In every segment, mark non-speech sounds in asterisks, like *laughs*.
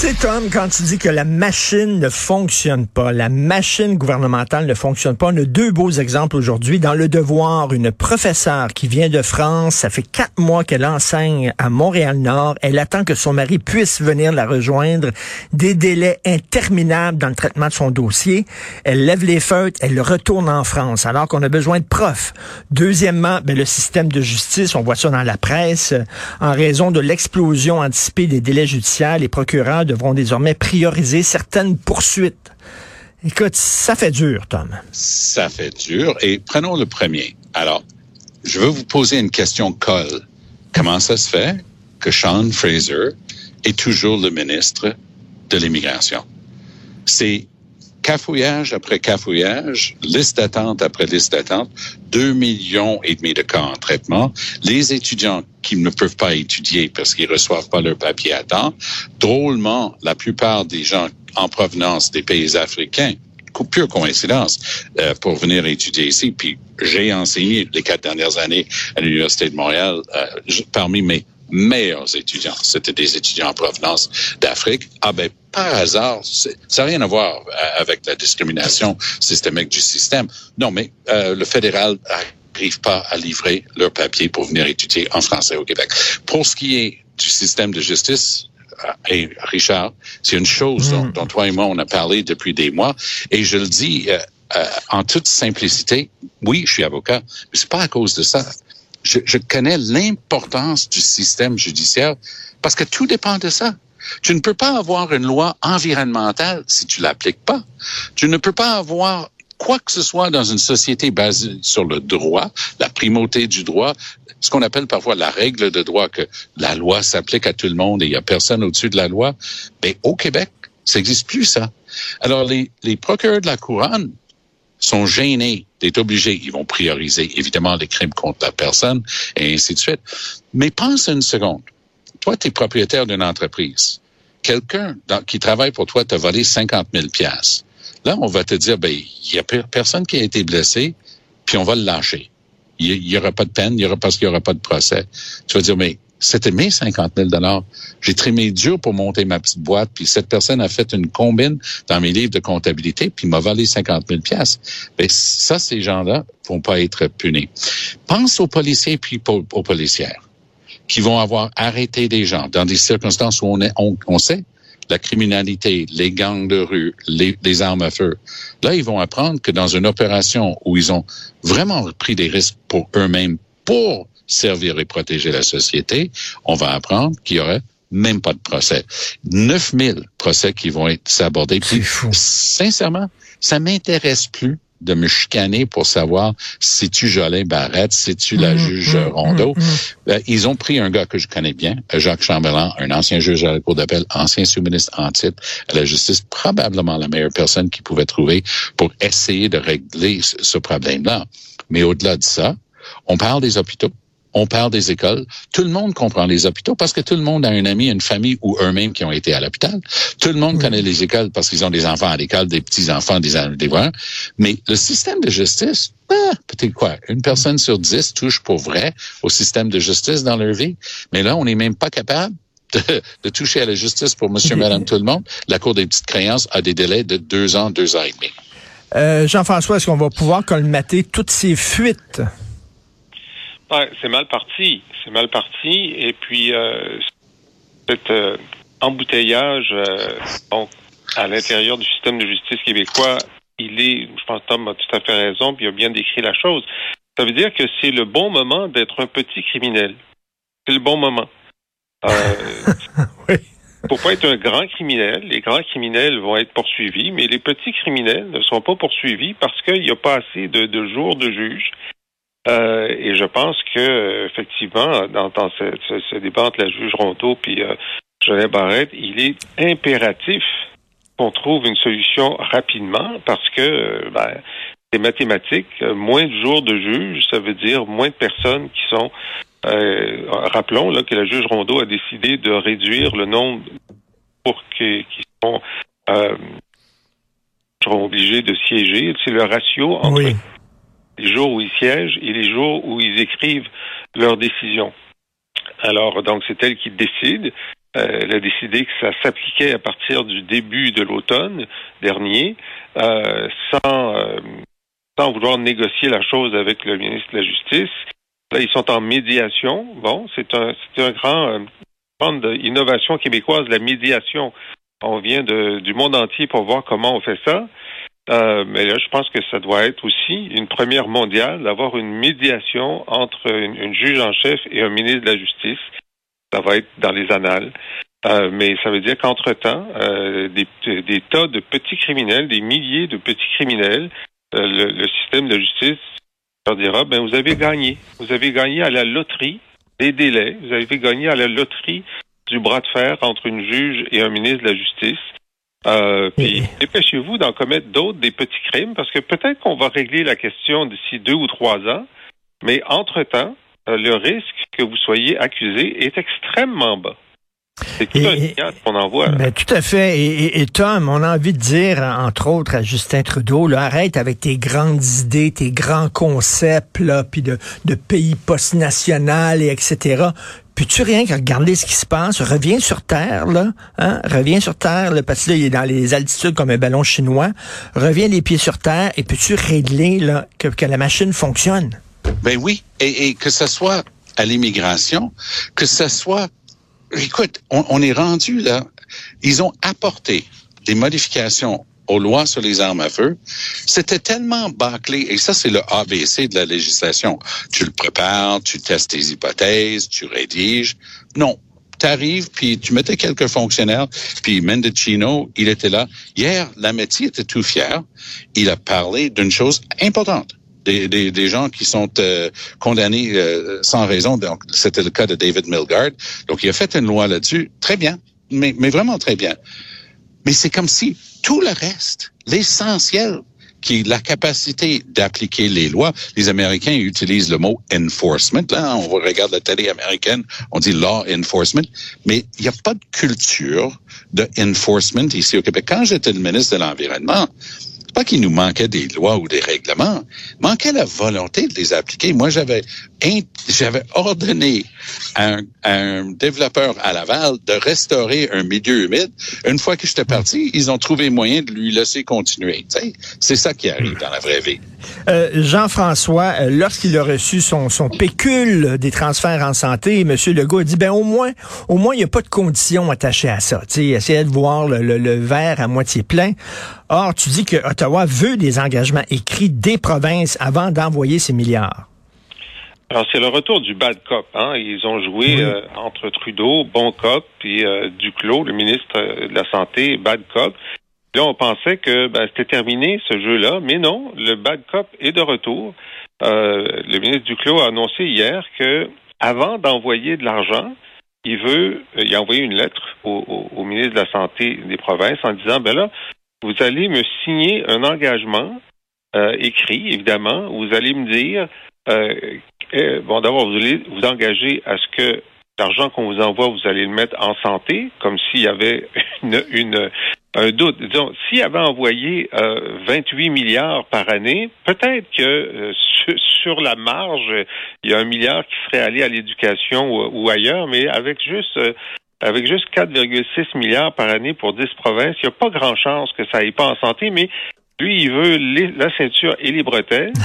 C'est Tom, quand tu dis que la machine ne fonctionne pas, la machine gouvernementale ne fonctionne pas, on a deux beaux exemples aujourd'hui. Dans Le Devoir, une professeure qui vient de France, ça fait quatre mois qu'elle enseigne à Montréal-Nord. Elle attend que son mari puisse venir la rejoindre. Des délais interminables dans le traitement de son dossier. Elle lève les feutres, elle retourne en France, alors qu'on a besoin de profs. Deuxièmement, ben, le système de justice, on voit ça dans la presse, en raison de l'explosion anticipée des délais judiciaires, les procureurs devront désormais prioriser certaines poursuites. Écoute, ça fait dur, Tom. Ça fait dur. Et prenons le premier. Alors, je veux vous poser une question colle. Comment ça se fait que Sean Fraser est toujours le ministre de l'immigration? C'est cafouillage après cafouillage, liste d'attente après liste d'attente, deux millions et demi de cas en traitement. Les étudiants qui ne peuvent pas étudier parce qu'ils reçoivent pas leur papier à temps. Drôlement, la plupart des gens en provenance des pays africains pure coïncidence euh, pour venir étudier ici. Puis j'ai enseigné les quatre dernières années à l'Université de Montréal euh, parmi mes meilleurs étudiants. C'était des étudiants en provenance d'Afrique. Ah ben, par hasard, ça n'a rien à voir euh, avec la discrimination systémique du système. Non, mais euh, le fédéral n'arrive pas à livrer leur papier pour venir étudier en français au Québec. Pour ce qui est du système de justice, euh, et Richard, c'est une chose dont, mm. dont, toi et moi on a parlé depuis des mois, et je le dis euh, euh, en toute simplicité. Oui, je suis avocat, mais c'est pas à cause de ça je, je connais l'importance du système judiciaire parce que tout dépend de ça. Tu ne peux pas avoir une loi environnementale si tu l'appliques pas. Tu ne peux pas avoir quoi que ce soit dans une société basée sur le droit, la primauté du droit, ce qu'on appelle parfois la règle de droit, que la loi s'applique à tout le monde et il n'y a personne au-dessus de la loi. Mais au Québec, ça n'existe plus, ça. Alors, les, les procureurs de la couronne sont gênés d'être obligés. Ils vont prioriser évidemment les crimes contre la personne et ainsi de suite. Mais pense une seconde. Toi, tu es propriétaire d'une entreprise. Quelqu'un qui travaille pour toi t'a volé 50 000 pièces. Là, on va te dire, ben, il y a personne qui a été blessé, puis on va le lâcher. Il n'y aura pas de peine, il y aura parce qu'il n'y aura pas de procès. Tu vas dire, mais c'était mes 50 000 dollars. J'ai trimé dur pour monter ma petite boîte, puis cette personne a fait une combine dans mes livres de comptabilité, puis m'a volé 50 000 pièces. Ben ça, ces gens-là vont pas être punis. Pense aux policiers puis aux policières qui vont avoir arrêté des gens dans des circonstances où on, est, on, sait la criminalité, les gangs de rue, les, les, armes à feu. Là, ils vont apprendre que dans une opération où ils ont vraiment pris des risques pour eux-mêmes, pour servir et protéger la société, on va apprendre qu'il y aurait même pas de procès. 9000 procès qui vont être abordés. Puis, sincèrement, ça m'intéresse plus de me chicaner pour savoir si tu Jolin Barrette, si tu la mmh, juge mmh, Rondeau? Mmh, euh, ils ont pris un gars que je connais bien, Jacques Chambellan, un ancien juge à la Cour d'appel, ancien sous-ministre en titre à la justice, probablement la meilleure personne qu'ils pouvaient trouver pour essayer de régler ce problème-là. Mais au-delà de ça, on parle des hôpitaux on parle des écoles. Tout le monde comprend les hôpitaux parce que tout le monde a un ami, une famille ou eux-mêmes qui ont été à l'hôpital. Tout le monde connaît les écoles parce qu'ils ont des enfants à l'école, des petits-enfants, des, des Mais le système de justice, ah, peut-être quoi, une personne sur dix touche pour vrai au système de justice dans leur vie. Mais là, on n'est même pas capable de, toucher à la justice pour monsieur, madame, tout le monde. La Cour des petites créances a des délais de deux ans, deux ans et demi. Euh, Jean-François, est-ce qu'on va pouvoir colmater toutes ces fuites? C'est mal parti. C'est mal parti. Et puis, euh, cet euh, embouteillage euh, à l'intérieur du système de justice québécois, il est, je pense que Tom a tout à fait raison, puis il a bien décrit la chose. Ça veut dire que c'est le bon moment d'être un petit criminel. C'est le bon moment. Euh, *laughs* oui. Pour pas être un grand criminel, les grands criminels vont être poursuivis, mais les petits criminels ne sont pas poursuivis parce qu'il n'y a pas assez de, de jours de juge euh, et je pense que effectivement, dans, ce, débat entre la juge Rondeau puis euh, Barrette, il est impératif qu'on trouve une solution rapidement parce que euh, ben, c'est mathématique. Moins de jours de juge, ça veut dire moins de personnes qui sont. Euh, rappelons là que la juge Rondeau a décidé de réduire le nombre pour qui, qui sont seront obligés de siéger. C'est le ratio entre Oui. Et les jours où ils écrivent leurs décisions. Alors, donc, c'est elle qui décide. Euh, elle a décidé que ça s'appliquait à partir du début de l'automne dernier, euh, sans, euh, sans vouloir négocier la chose avec le ministre de la Justice. Là, ils sont en médiation. Bon, c'est un, c'est un grand, grande innovation québécoise, la médiation. On vient de, du monde entier pour voir comment on fait ça. Euh, mais là, je pense que ça doit être aussi une première mondiale d'avoir une médiation entre une, juge en chef et un ministre de la Justice. Ça va être dans les annales. Euh, mais ça veut dire qu'entre-temps, euh, des, des tas de petits criminels, des milliers de petits criminels, euh, le, le système de justice leur dira, ben vous avez gagné. Vous avez gagné à la loterie des délais. Vous avez gagné à la loterie du bras de fer entre une juge et un ministre de la Justice. Euh, puis dépêchez-vous d'en commettre d'autres, des petits crimes, parce que peut-être qu'on va régler la question d'ici deux ou trois ans, mais entre-temps, euh, le risque que vous soyez accusé est extrêmement bas. C'est tout Et- un qu'on envoie. Ben, tout à fait. Et, et- et Tom, on a envie de dire, entre autres, à Justin Trudeau, là, arrête avec tes grandes idées, tes grands concepts, là, puis de, de pays post-national et etc. Puis tu rien que regarder ce qui se passe, reviens sur Terre, là, hein, reviens sur Terre, là, parce que est dans les altitudes comme un ballon chinois. Reviens les pieds sur Terre et peux-tu régler, que, la machine fonctionne? Ben oui, et, et que ce soit à l'immigration, que ce soit... Écoute, on, on est rendu là. Ils ont apporté des modifications aux lois sur les armes à feu. C'était tellement bâclé, et ça c'est le ABC de la législation. Tu le prépares, tu testes tes hypothèses, tu rédiges. Non, t'arrives, puis tu mettais quelques fonctionnaires, puis Mendocino, il était là. Hier, Lametti était tout fier. Il a parlé d'une chose importante. Des, des, des gens qui sont euh, condamnés euh, sans raison. Donc, c'était le cas de David Milgard. Donc, il a fait une loi là-dessus. Très bien, mais, mais vraiment très bien. Mais c'est comme si tout le reste, l'essentiel, qui est la capacité d'appliquer les lois. Les Américains utilisent le mot enforcement. Là, on regarde la télé américaine, on dit law enforcement, mais il n'y a pas de culture de enforcement ici au Québec. Quand j'étais le ministre de l'Environnement, pas qu'il nous manquait des lois ou des règlements, manquait la volonté de les appliquer. Moi, j'avais j'avais ordonné à un, développeur à Laval de restaurer un milieu humide. Une fois que j'étais parti, ils ont trouvé moyen de lui laisser continuer. C'est ça qui arrive dans la vraie vie. Euh, Jean-François, euh, lorsqu'il a reçu son, pécule des transferts en santé, M. Legault a dit, ben au moins, au moins, il n'y a pas de conditions attachées à ça. Tu essayez de voir le, le, le, verre à moitié plein. Or, tu dis que Ottawa veut des engagements écrits des provinces avant d'envoyer ces milliards. Alors, c'est le retour du bad cop. Hein? Ils ont joué oui. euh, entre Trudeau, bon cop, puis euh, Duclos, le ministre de la Santé, bad cop. Là, on pensait que ben, c'était terminé ce jeu-là, mais non, le bad cop est de retour. Euh, le ministre Duclos a annoncé hier que avant d'envoyer de l'argent, il veut, il a envoyé une lettre au, au, au, ministre de la Santé des provinces en disant, ben là, vous allez me signer un engagement euh, écrit, évidemment, vous allez me dire euh, bon, d'abord, vous allez vous engager à ce que l'argent qu'on vous envoie, vous allez le mettre en santé, comme s'il y avait *laughs* une, une, un doute. Disons, s'il avait envoyé euh, 28 milliards par année, peut-être que euh, sur, sur, la marge, il y a un milliard qui serait allé à l'éducation ou, ou, ailleurs, mais avec juste euh, avec juste 4,6 milliards par année pour 10 provinces, il n'y a pas grand chance que ça aille pas en santé, mais lui, il veut les, la ceinture et les bretelles. *laughs*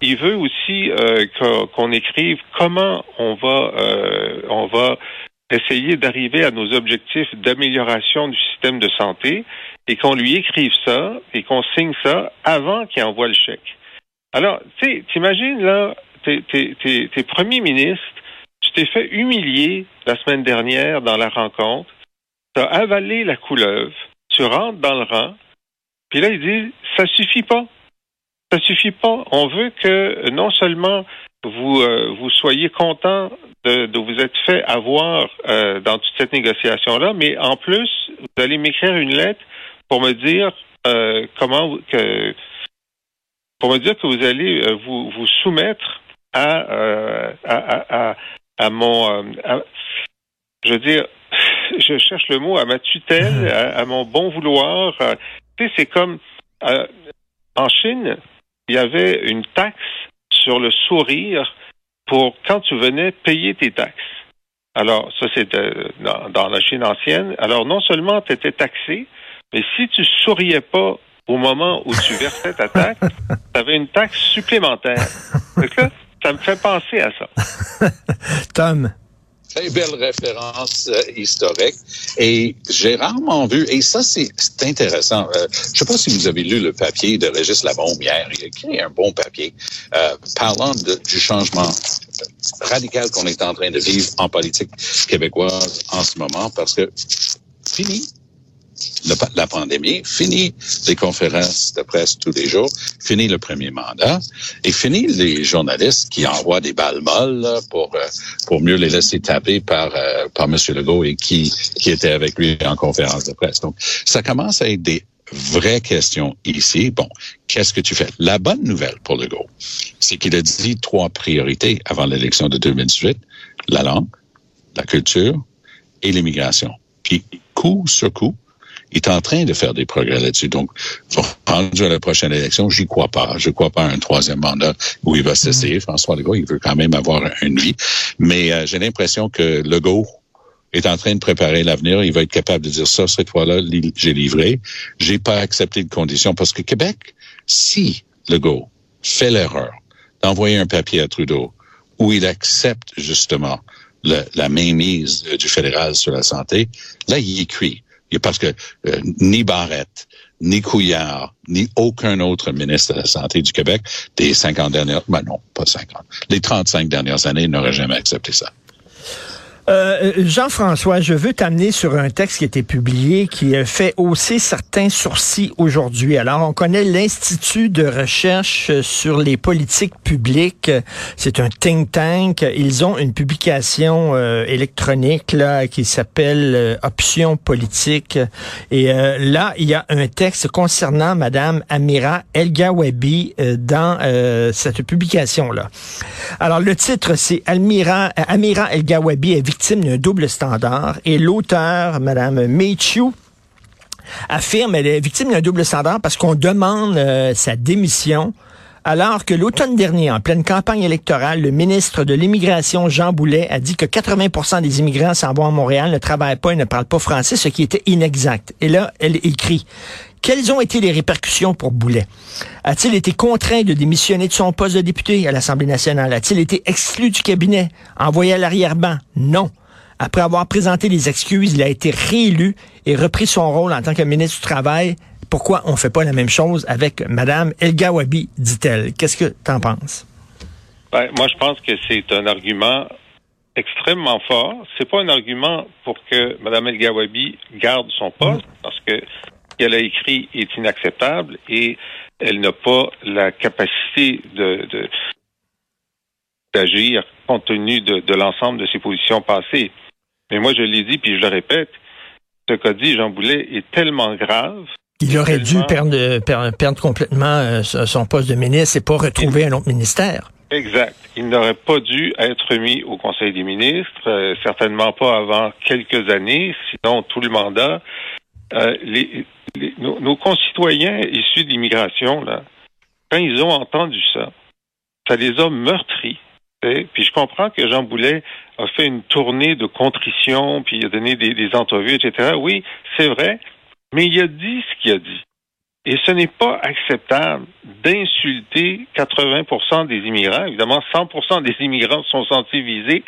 Il veut aussi euh, qu'on écrive comment on va euh, on va essayer d'arriver à nos objectifs d'amélioration du système de santé et qu'on lui écrive ça et qu'on signe ça avant qu'il envoie le chèque. Alors, tu sais, t'imagines là, t'es, t'es, t'es, t'es premier ministre, fait humilier la semaine dernière dans la rencontre, tu as avalé la couleuvre, tu rentres dans le rang, puis là, il dit, ça suffit pas ça suffit pas. On veut que non seulement vous euh, vous soyez content de, vous être fait avoir euh, dans toute cette négociation là, mais en plus vous allez m'écrire une lettre pour me dire euh, comment pour me dire que vous allez vous soumettre à, à, mon à, je veux dire je cherche le mot, à ma tutelle, *laughs* à, à mon bon vouloir. Euh, tu sais, c'est comme euh, en Chine, il y avait une taxe sur le sourire pour quand tu venais payer tes taxes. Alors, ça, c'était dans, dans la Chine ancienne. Alors, non seulement tu étais taxé, mais si tu souriais pas au moment où tu versais ta taxe, *laughs* tu avais une taxe supplémentaire. Donc là, ça me fait penser à ça. *laughs* Tom. Très belle référence euh, historique. Et j'ai rarement vu, et ça c'est c'est intéressant, euh, je sais pas si vous avez lu le papier de Régis Labombe hier, il a écrit un bon papier euh, parlant de- du changement radical qu'on est en train de vivre en politique québécoise en ce moment, parce que fini la pandémie, fini les conférences de presse tous les jours, fini le premier mandat, et fini les journalistes qui envoient des balles molles pour euh, pour mieux les laisser taper par euh, par Monsieur Legault et qui qui était avec lui en conférence de presse. Donc ça commence à être des vraies questions ici. Bon, qu'est-ce que tu fais? La bonne nouvelle pour Legault, c'est qu'il a dit trois priorités avant l'élection de 2018 la langue, la culture et l'immigration. Puis coup sur coup, est en train de faire des progrès là-dessus. Donc, rendu à la prochaine élection, j'y crois pas. Je crois pas à un troisième mandat où il va cesser. François Legault, il veut quand même avoir une vie. Mais euh, j'ai l'impression que Legault est en train de préparer l'avenir. Il va être capable de dire ça, cette fois-là, j'ai livré. J'ai pas accepté de conditions parce que Québec, si Legault fait l'erreur d'envoyer un papier à Trudeau où il accepte justement le- la mainmise du fédéral sur la santé, là, il est cuit. Parce que euh, ni Barrette, ni Couillard, ni aucun autre ministre de la Santé du Québec des 50 dernières, ben non, pas 50, les 35 dernières années n'aurait jamais accepté ça. Euh, Jean-François, je veux t'amener sur un texte qui a été publié qui euh, fait hausser certains sourcils aujourd'hui. Alors, on connaît l'Institut de recherche sur les politiques publiques. C'est un think tank. Ils ont une publication euh, électronique là qui s'appelle Options politiques. Et là, il y a un texte concernant Madame Amira El Gawabi dans cette publication-là. Alors, le titre, c'est Amira El Gawabi est victime d'un double standard. Et l'auteur, Madame Meichu, affirme elle est victime d'un double standard parce qu'on demande euh, sa démission alors que l'automne dernier, en pleine campagne électorale, le ministre de l'Immigration, Jean Boulet, a dit que 80% des immigrants s'en vont à Montréal, ne travaillent pas et ne parlent pas français, ce qui était inexact. Et là, elle écrit, quelles ont été les répercussions pour Boulet? A-t-il été contraint de démissionner de son poste de député à l'Assemblée nationale? A-t-il été exclu du cabinet, envoyé à l'arrière-ban? Non. Après avoir présenté des excuses, il a été réélu et repris son rôle en tant que ministre du Travail. Pourquoi on fait pas la même chose avec Madame El Gawabi, dit-elle? Qu'est-ce que t'en penses? Ben, moi, je pense que c'est un argument extrêmement fort. C'est pas un argument pour que Mme El Gawabi garde son poste, parce que ce qu'elle a écrit est inacceptable et elle n'a pas la capacité de- d'agir compte tenu de, de l'ensemble de ses positions passées. Mais moi, je l'ai dit, puis je le répète, ce qu'a dit Jean Boulet est tellement grave Il aurait dû Tellement. perdre, complètement euh, son poste de ministre et pas retrouver un autre ministère. Exact. Il n'aurait pas dû être mis au Conseil des ministres, euh, certainement pas avant quelques années, sinon tout le mandat. Euh, les, les- nos, nos concitoyens issus de l'immigration, là, quand ils ont entendu ça, ça les a meurtris. sais. Puis je comprends que Jean Boulet a fait une tournée de contrition, puis il a donné des, des entrevues, etc. Oui, c'est vrai, mais il a dit ce qu'il a dit. Et ce n'est pas acceptable d'insulter 80% des immigrants. Évidemment, 100% des immigrants sont sentis visés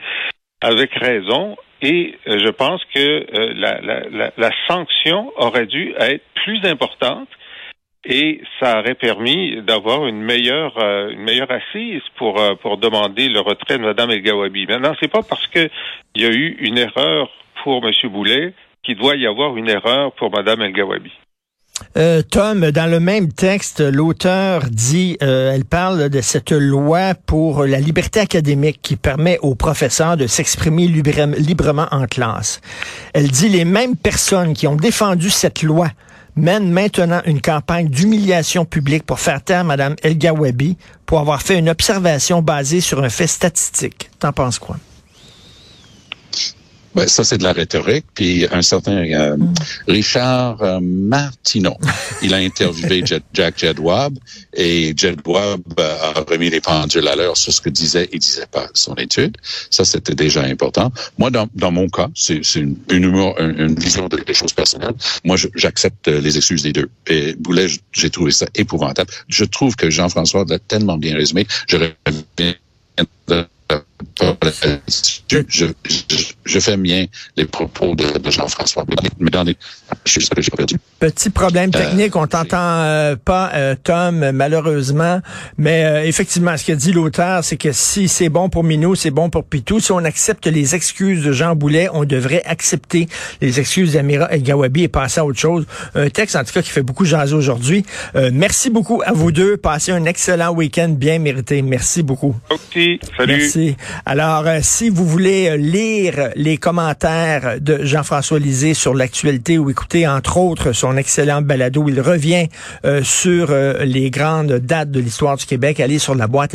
avec raison. Et euh, je pense que euh, la, sanction aurait dû être plus importante et ça aurait permis d'avoir une meilleure euh, une meilleure assise pour pour demander le retrait de Mme El Gawabi. Maintenant, c'est pas parce que il y a eu une erreur pour M. Boulet qu'il doit y avoir une erreur pour Mme El Gawabi. Euh, Tom, dans le même texte, l'auteur dit, euh, elle parle de cette loi pour la liberté académique qui permet aux professeurs de s'exprimer libre- librement en classe. Elle dit les mêmes personnes qui ont défendu cette loi mènent maintenant une campagne d'humiliation publique pour faire taire Mme El Gawabi pour avoir fait une observation basée sur un fait statistique. T'en penses quoi? Ben, ça, c'est de la rhétorique. Puis un certain euh, Richard euh, Martineau, il a interviewé *laughs* Jack Jedwab et Jedwab euh, a remis les pendules à l'heure sur ce que disait et disait pas son étude. Ça, c'était déjà important. Moi, dans, dans mon cas, c'est une, une, une, vision des choses personnelles. Moi, j'accepte les excuses des deux. Et Boulet, j'ai trouvé ça épouvantable. Je trouve que Jean-François l'a tellement bien résumé. Je reviens je, je, je, fais mien les propos de, de Jean-François. Mais dans les, je sais que j'ai perdu. Petit problème euh, technique, on t'entend euh, pas, euh, Tom, malheureusement. Mais effectivement, ce qu'a dit l'auteur, c'est que si c'est bon pour Minou, c'est bon pour Pitou. Si on accepte les excuses de Jean Boulet, on devrait accepter les excuses d'Amira El Gawabi et passer à autre chose. Un texte, en tout cas, qui fait beaucoup jaser aujourd'hui. merci beaucoup à vous deux. Passez un excellent week-end bien mérité. Merci beaucoup. OK. Salut. Merci. Alors, si vous voulez lire les commentaires de Jean-François Lisée sur l'actualité ou écouter, entre autres, son excellent balado, il revient euh, sur euh, les grandes dates de l'histoire du Québec, allez sur la boîte